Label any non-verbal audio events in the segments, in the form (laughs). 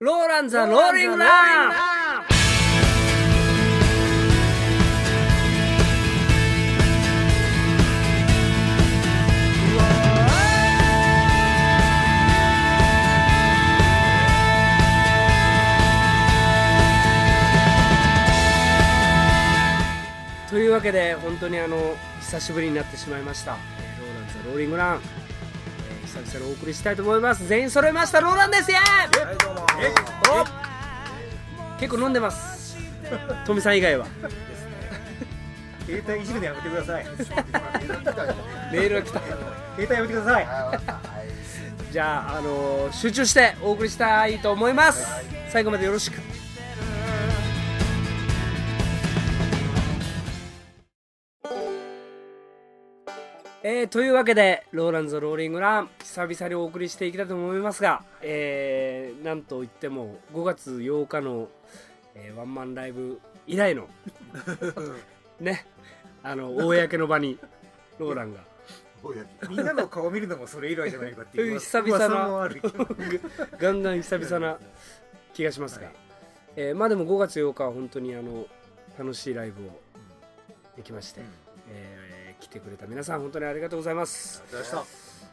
ローランザローリングランというわけで本当にあの久しぶりになってしまいました、えーローランザローリングラン、えー久々にお送りしたいと思います。全員揃いました。ローランです。イエーイ。はいどうも。お結構飲んでます。富さん以外は。携帯いじるのやめてください。メールが来た。携帯やめてください。じゃあ、あのー集中してお送りしたいと思います。最後までよろしくえー、というわけでローランズローリングラン久々にお送りしていきたいと思いますが、えー、なんといっても5月8日の、えーワンマンライブ以来の (laughs) ねあの公の場にローランが。みんなの顔見るのもそれ以来じゃないかっていう久々なガンガン久々な気がしますが、はいえーまあでも5月8日は本当にあの楽しいライブをできまして、えー来てくれた皆さん本当にありがとうございます、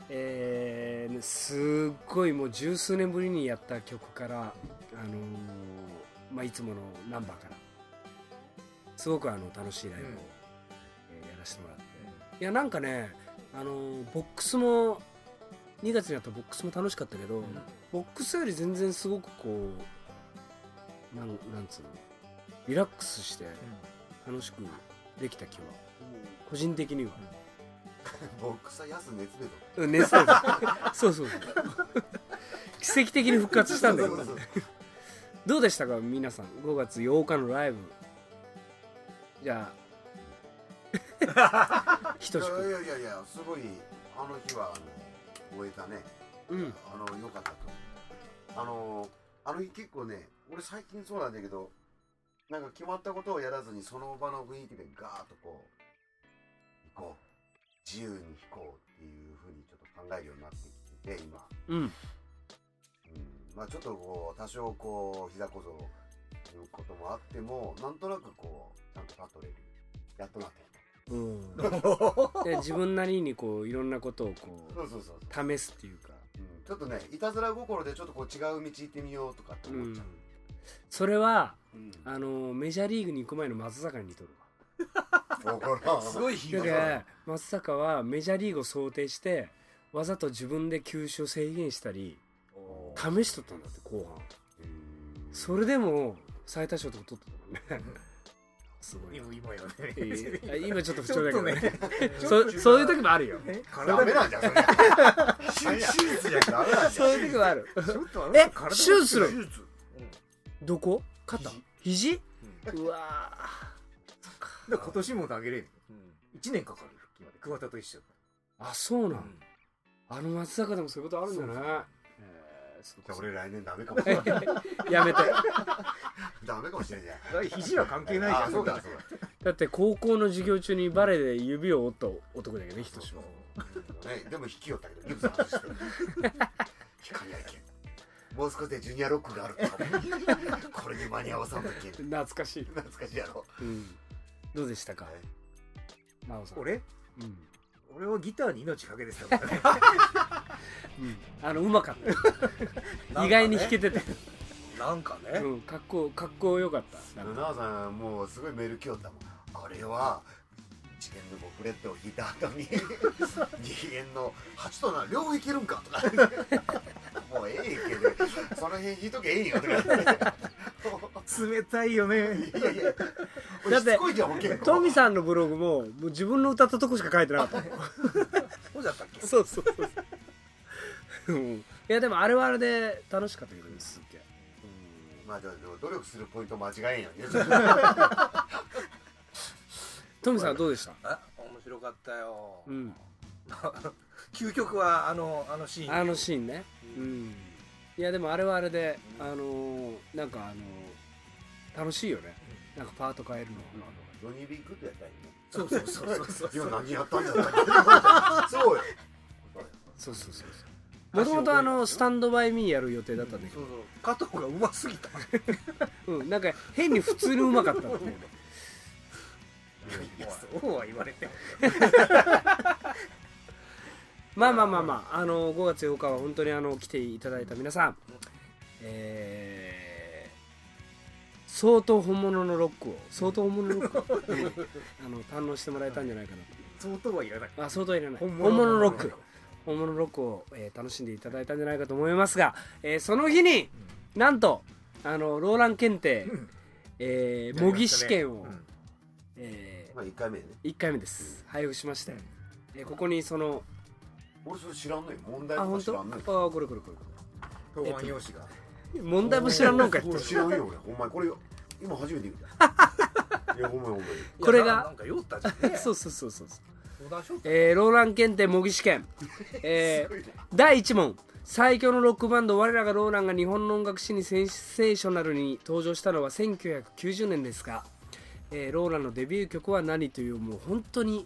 えーすっごいもう十数年ぶりにやった曲から、あのーまあ、いつものナンバーからすごくあの楽しいライブを、うん。えーやらせてもらって。いやなんかね、あのーボックスも2月にやったボックスも楽しかったけど、ボックスより全然すごくこうなんなんつうのリラックスして楽しくできた気は個人的には、ボックスは安熱でうん、熱で。そうそうそう。奇跡的に復活したんだよど。うでしたか皆さん？5月8日のライブ。じゃあ。(laughs) ひいとしく。やいやいやいやすごいあの日はあの終えたね。うん。あの良かったと。あのあの日結構ね俺最近そうなんだけどなんか決まったことをやらずにその場の雰囲気でガーッとこう行こう。自由に弾こうっていうふうにちょっと考えるようになってきてて今。うん。うん。まあちょっとこう多少こう膝小僧いうこともあってもなんとなくこうちゃんと立っとれるやっとなってきうん、で自分なりにこういろんなことをこうそうそうそう、う。試すっていうか。うん、ちょっとねいたずら心でちょっとこう違う道行ってみようとかって思っちゃう、それはうん。あのメジャーリーグに行く前の松坂に似とるわすごい日だから松坂はメジャーリーグを想定してわざと自分で球種を制限したり試しとったんだって後半。うんそれでも最多勝とか取ってたもんね。すごい今今よね。今ちょっと不調だけどね。(laughs) そそういう時もあるよ。えダ体メなんじゃんそれ。手手術じゃダメなんじゃそういう時もある。ちょっとあえ手術する手術どこ？肩？肘。肘？うわで今年も投げれる1年かかる復帰まで。桑田と一緒ーあそうなん？あの松坂でもそういうことあるんだね。えーそうじゃあ俺来年ダメかも。しれないやめて。(laughs) ダメかもしれないじゃん。だから肘は関係ないじゃん。あそうかそうだって高校の授業中にバレエで指を折った男だけどね人志はかねでも引きよったけどギブソン外して光やけん。もう少しでジュニアロックがあるかも。これに間に合わさんとけん。懐かしい、懐かしいやろ。うん、どうでしたか？はい。真央さん。俺？うん、俺はギターに命かけてたからね。(laughs) うん、あのうまかった。(laughs) 意外に弾けてて、なんかね、うん、かっこかっこよか。ったさんもうすごいメール来よったもん。あれは一元のボクレットを弾いた後に (laughs) 二元の8と7両方いけるんかとか。もうええけどその辺弾いとけええんよとか冷たいよね。いやいやだってトミさんのブログももう自分の歌ったとこしか書いてなかった。そうだったっけ？そうそうそう。いやでもあれはあれで楽しかったけどねすっげえ。まあでも努力するポイント間違えんよね。(laughs) トミさんはどうでした？あ面白かったよ、うん。(laughs) 究極はあのあのシーン。あのシーンね。うん。いやでもあれはあれであのーなんかあのー楽しいよね。なんかパート変えるの。ジョニー・ビッグってやったらいいねそうそうそうそうそう。(laughs) 今何やったんじゃない？(laughs) そうよ。そうそうそうそう。もともとあのスタンドバイミーやる予定だったんだけそうそう。加藤がうますぎた。ど、(laughs) うん、なんか変に普通にうまかったって。いうねい。やそうは言われて。もまあまあまあまああの5月8日は本当にあの来ていただいた皆さん。えー相当本物のロックを相当本物のロックを、うん (laughs) あの堪能してもらえたんじゃないかな。相当はいらない。とあ相当いらない。本本物の物のロック。本物のロックを、えー楽しんでいただいたんじゃないかと思いますが、えーその日になんとあのローラン検定、うん。えー模擬試験を、うん。えまあ1回目ね。1回目です。配布しまして、えーここにその俺それ知らんのよ。問題あ本当？とか知らんのよ。あこれこれこれこ答案用紙が。れ問題も知らんのんかいこれ知らんよ俺。お前これ今初めて見た (laughs) いやほんまにほん。これが。ななんか酔ったじゃん。ねそうそうそうそう。えーローラン検定模擬試験、(laughs) えー第1問。最強のロックバンド我らがローランが日本の音楽史にセンセーショナルに登場したのは1990年ですが、えーローランのデビュー曲は何というもう本当に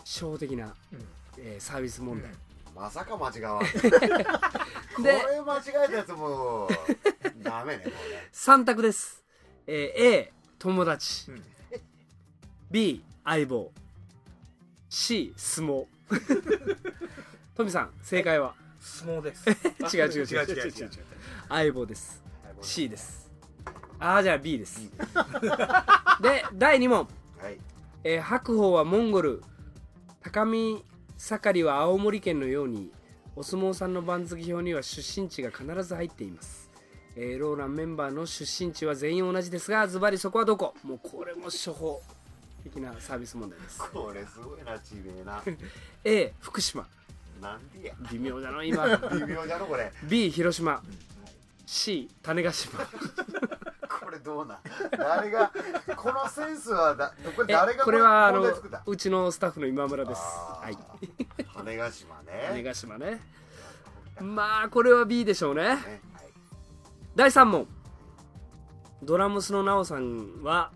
初歩的な、うん。えーサービス問題、まさか間違わん。(laughs) こでれ間違えたやつもうダメねこ3択です、えー A 友達、うん。B 相棒。C 相撲。(laughs) トミさん正解は？相撲です。(laughs) 違う違う違う違う違う。違う相棒です。C です。ああじゃあ B です。(laughs) で第2問、れはい。えー白鵬はモンゴル。高見盛りは青森県のようにお相撲さんの番付表には出身地が必ず入っています、えーローランメンバーの出身地は全員同じですがズバリそこはどこ？もうこれも初歩的なサービス問題です。これすごいなちべえな。(laughs) A 福島。なんでや。微妙だな今。(laughs) 微妙だろこれ。B 広島。C 種子島。(laughs) これどうなん？誰がこのセンスはだこれえ誰がこれはあのうちのスタッフの今村です。はい。羽ヶ島種ね子島ね。まあこれは B でしょうね。ね。はい第3問。ドラムスのナオさんは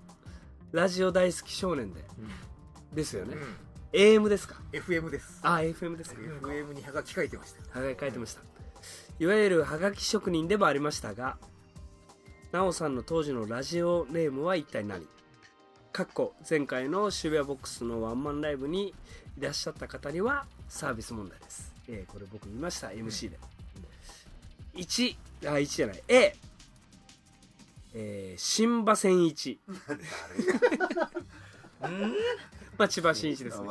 ラジオ大好き少年で、ですよね、うん。AM ですか？FM です。あ FM ですか。FM にはがき書いてました。はがき書いてました。いわゆるはがき職人でもありましたがナオさんの当時のラジオネームは一体何？かっこ前回の渋谷ボックスのワンマンライブにいらっしゃった方にはサービス問題です、えーこれ僕見ました。MC で、1あ1じゃない。A えー、新馬戦一。(laughs) まあ千葉真一ですね。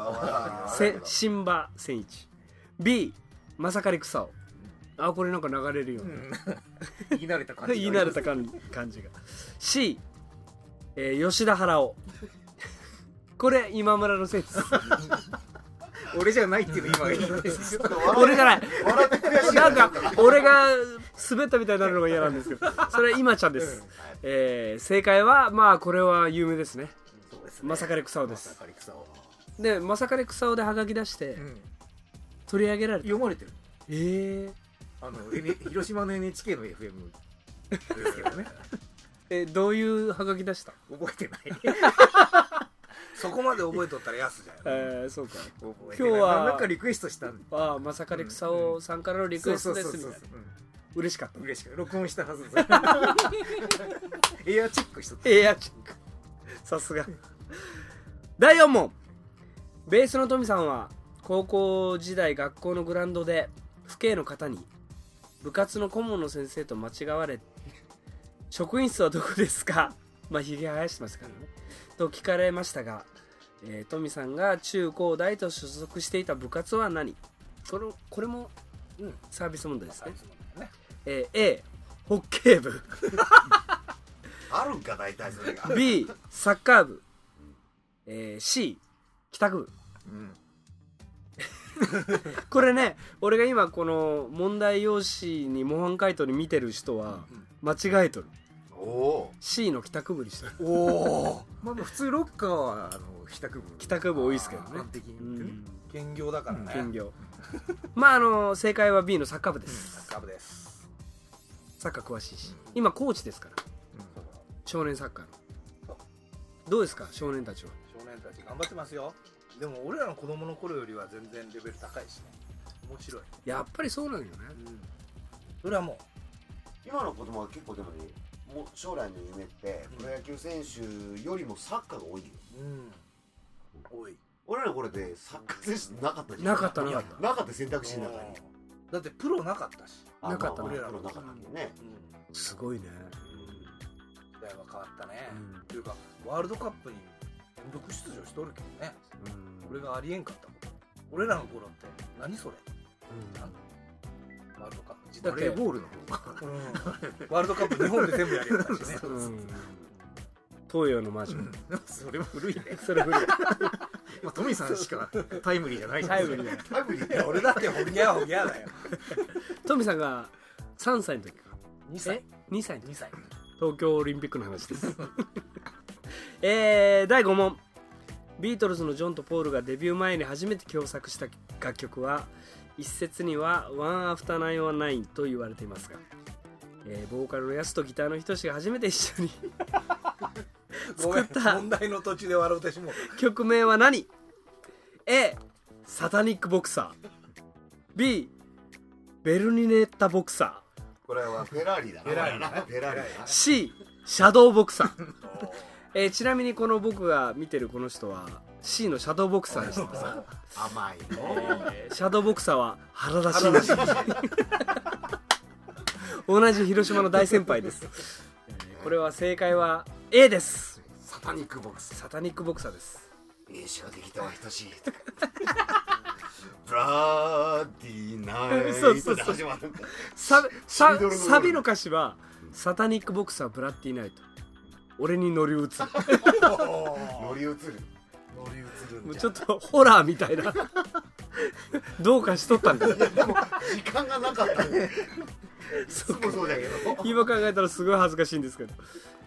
せ新馬戦一。B まさかり草。をあこれなんか流れるよね、言い慣れた感じ (laughs) 言い慣れた感感じが。C、えー吉田原尾。これ今村のせいです俺じゃないっていうの今。(laughs) 俺じゃない。なんか俺が滑ったみたいになるのが嫌なんですけど。(laughs) それは今ちゃんです、えー正解はまあこれは有名ですね。そうですまさかり草尾です。まさかり草を。でまさかり草尾でハガキ出してうん。取り上げられた。読まれてる。えー、あの N- 広島の NHK の FM ですけどね。(laughs) えどういうハガキ出した？覚えてない。(laughs) そこまで覚えとったら安じゃん。えー、そうか。今日はなんかリクエストしたんああまさかり草尾さんからのリクエストですみたいな。うん嬉しかった。嬉しく録音したはず。(laughs) エアチェックしとった。エアチェック。さすが。第4問。ベースのトミさんは高校時代学校のグラウンドで父兄の方に部活の顧問の先生と間違われ職員室はどこですか？まあひげ生やしてますからね。と聞かれましたが、えートミさんが中高大と所属していた部活は何？これこれも、うん、サービス問題ですね、えー A ホッケー部。あるんか大体それが。B サッカー部、えー C 帰宅部。うん。これね俺が今この問題用紙に模範解答に見てる人は間違えとる。おお C の帰宅部にしてるおお (laughs) まあまあ普通ロッカーはあの帰宅部。帰宅部多いですけどね。一般的にうん。兼業だからね。兼業。(laughs) まああの正解は B のサッカー部です。サッカー部ですサッカー詳しいし。今コーチですから。少年サッカーの。どうですか？少年たちは。少年たち頑張ってますよ。でも俺らの子供の頃よりは全然レベル高いしね。面白い、やっぱりそうなんよね。それはも。今の子供は結構でもねもう将来の夢ってプロ野球選手よりもサッカーが多いよ。ううん。多い。俺らの頃でサッカー選手なかったじゃん。なかったなかった。なかった選択肢の中にだってプロなかったし、あなかったまあなプロなかったね。うん、すごいね。時代は変わったね、うん。というかワールドカップに連続出場しとるけどね。これがありえんかったこと。俺らの頃って何それ？ワールドカップ。自体バレーボールの方が。うん。ワールドカップ日本で全部やりやったしね。うん。東洋の魔女それも古いね。それ古い今トミさんしかタイムリーじゃないタイムリータイムリー俺だってホギャーホギャーだよ。(laughs) トミさんが3歳の時か。2歳。え？2歳の時。2歳。東京オリンピックの話です。(laughs) えー、第5問。ビートルズのジョンとポールがデビュー前に初めて共作した楽曲は一説には「 One After Nine O Nine」と言われていますが、えーボーカルのヤスとギターの人志が初めて一緒に作った。問題の途中で笑うてしもう曲名は何 ?A サタニックボクサー。B ベルニネッタボクサこれはフェラーリだな。フェラーリだこれな。フェラーリ C シャドーボクサー。(laughs) えーちなみにこの僕が見てるこの人は C のシャドーボクサーでした。な (laughs) 甘いの。えーシャドーボクサーは原田真二。(laughs) 同じ広島の大先輩です、えーこれは正解は A ですサタニックボックス。サタニックボクサーです。名詞ができたは等し。い。ブラーディーナイサビササビの歌詞は「サタニックボクサーブラッディナイト」俺に乗り移る。(laughs) 乗り移る。乗り移るもうちょっとホラーみたいな。どうかしとったんだよでも時間がなかったねいつもそうだけど。今考えたらすごい恥ずかしいんですけど、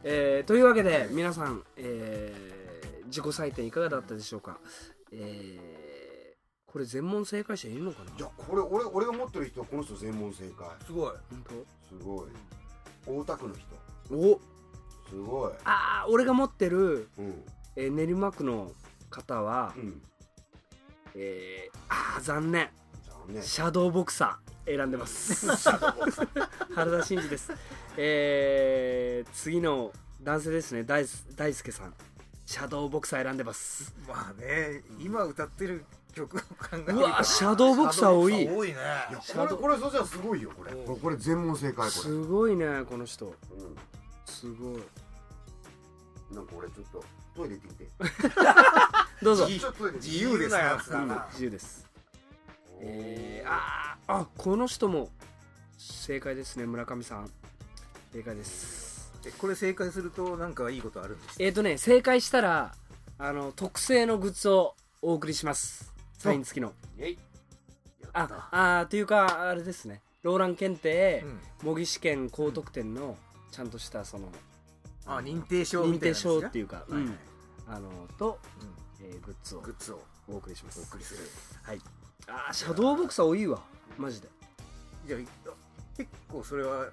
えーというわけで皆さん、えー自己採点いかがだったでしょうか、えーこれ全問正解者いるのかな？いやこれ俺俺が持ってる人はこの人全問正解。すごい。本すごい。大田区の人。当お！すごい。ああ俺が持ってる、うん。えー練馬区の方は、うん。えーああ残念。残念。シャドーボクサー選んでます。(laughs) 原田真二です。えー次の男性ですね。大大輔さん。シャドーボクサー選んでます。まあね今歌ってる曲を考えうわシャドーボクサー多い。多いね。これこれそしたらすごいよこれ。うん。これ全問正解これ。すごいねこの人。うすごい。んなんか俺ちょっとトイレ行ってきて。(laughs) どうぞ。自由ですな。なやつだな自由ですえー、あーあこの人も正解ですね村上さん。正解です。えこれ正解するとなんかいいことあるんですえっ、ー、とね正解したらあの特製のグッズをお送りします。サイン付きの。ああーっていうかあれですね。ローラン検定うん。模擬試験高得点のちゃんとしたそのあ認定証み認定証っていうか、うん。あのと、うん。えーグッズをグッズを。お送りします。お送りする。はいあーシャドーボクサー多いわ。マジで。じゃあ結構それは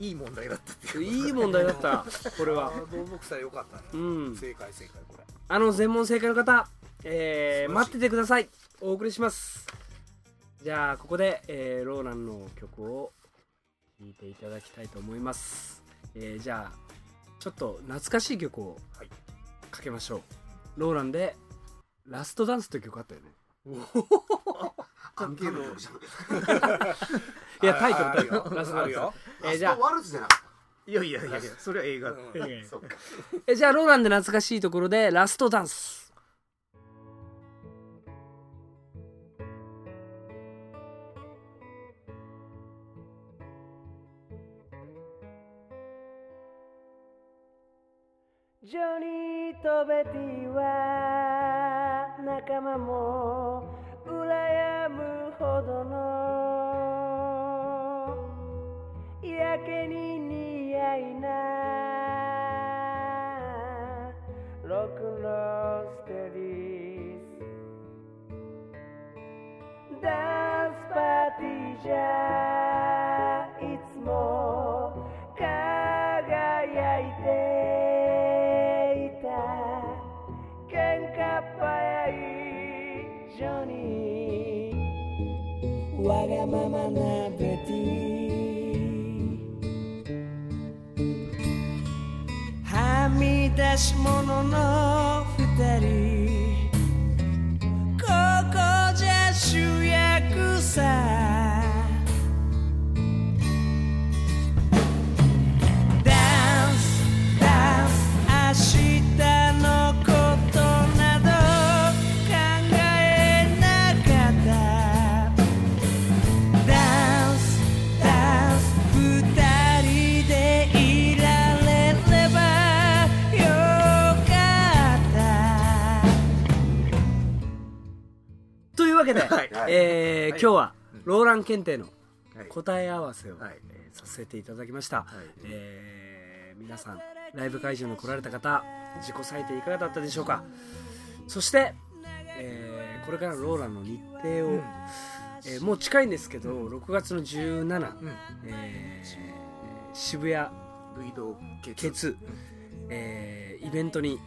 いい問題だったっていう。いい問題だった。(laughs) これは。あー動物さよかったね。うん。正解正解これ。あの全問正解の方、えー待っててください。お送りします。じゃあここで、えーローランの曲を聴いていただきたいと思います、えーじゃあちょっと懐かしい曲をはい。かけましょう。ローランで「ラストダンス」という曲あったよね (laughs) 関係の曲じゃん。(laughs) いやタイトルタイトあるよ。ルラストダンスあるよ。えーじゃあ。ワルツじゃなかっいやいやいやいやそれは映画。うん。えーたそっか。えじゃあローランで懐かしいところでラストダンス。ジョニーとベティは仲間も羨むほどのやけに似合いなロックンローステディースダンスパーティーじゃみ出しけで、はい。えーはい。今日はローラン検定のはい。答え合わせを、はい。えーさせていただきました、い。えー皆さんライブ会場に来られた方自己採点いかがだったでしょうか？そして、えーこれからのローランの日程を、うん。えーもう近いんですけど、6月の17、うん。えー渋谷類同ケ血ツ、えーイベントに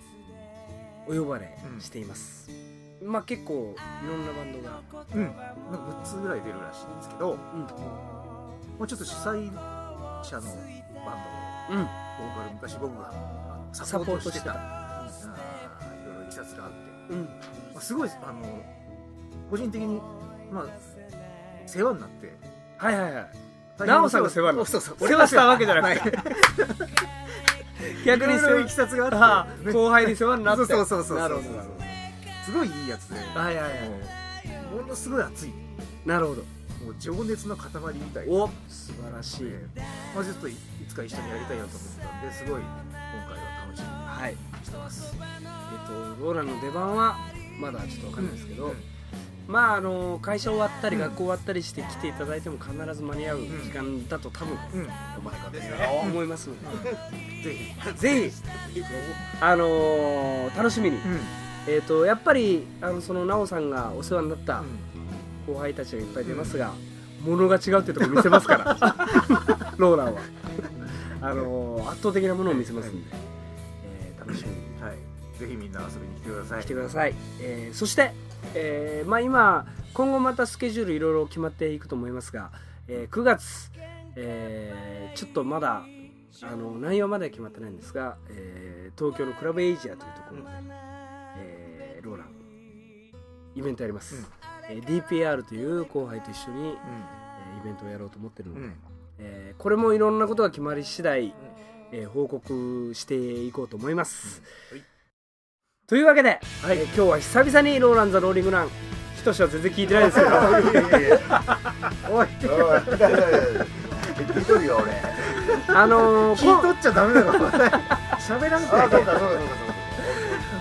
お呼ばれしています、まあ結構いろんなバンドが、うん。なんか6つぐらい出るらしいんですけどうん。もうちょっと主催者のバンドのうん、ボーカル昔僕がササポートしてた。いろいろいきさつがあって、うん、まあ、すごいあの個人的にまあ世話になって。はいはいはい。なおさんが世話になった。そうそう世話したわけじゃなくて。はい。(laughs) 逆にいろいろいきさつがああって、あ後輩に世話になって。そうそうそうそうなるほどなるほすごいいいやつで、はいはいはい。ものすごい熱い。どなるほど。もう情熱の塊みたいなお。素晴らしい、まあ、ちょっといいつか一緒にやりたいなと思ったんですごい今回は楽しはい。みにしてます。えっとローランの出番はまだちょっとわかんないですけど、うん。まああの会社終わったりうん学校終わったりして来ていただいても必ず間に合う時間だと多分うん、うまいこと言うですよ思いますので、ぜひ、ぜひあのー楽しみに、うん、えっ、とやっぱりあのその奈緒さんがお世話になった後輩たちがいっぱい出ますが、ものが違うってとこ見せますから。(laughs) ローランは。あのー圧倒的なものを見せますんで、えー楽しみに。はい、ぜひみんな遊びに来てください。来てください、えーそして、えーまあ、今今後またスケジュールいろいろ決まっていくと思いますが、えー9月、えーちょっとまだあの内容までは決まってないんですが、えー東京のクラブエイジアというところで、えーローラン。イベントやります、えー DPR という後輩と一緒に、えーイベントをやろうと思ってるので、うん、うん、えーこれもいろんなことが決まり次第、えー報告していこうと思います、はい。というわけで、えー今日は久々にローランザローリングラン。ひとしは全然聞いてないですけど。(laughs) おい、聞いとるよ俺。あのー聞いとっちゃダメだろ。喋らんあかい。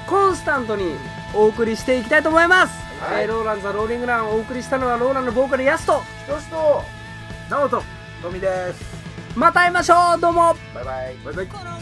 コンスタントにお送りしていきたいと思います、はい。えーローランザローリングランをお送りしたのはローランのボーカルヤスとそうかひとしと。直人、トミです。また会いましょう。どうも。バイバイ。バイバイ。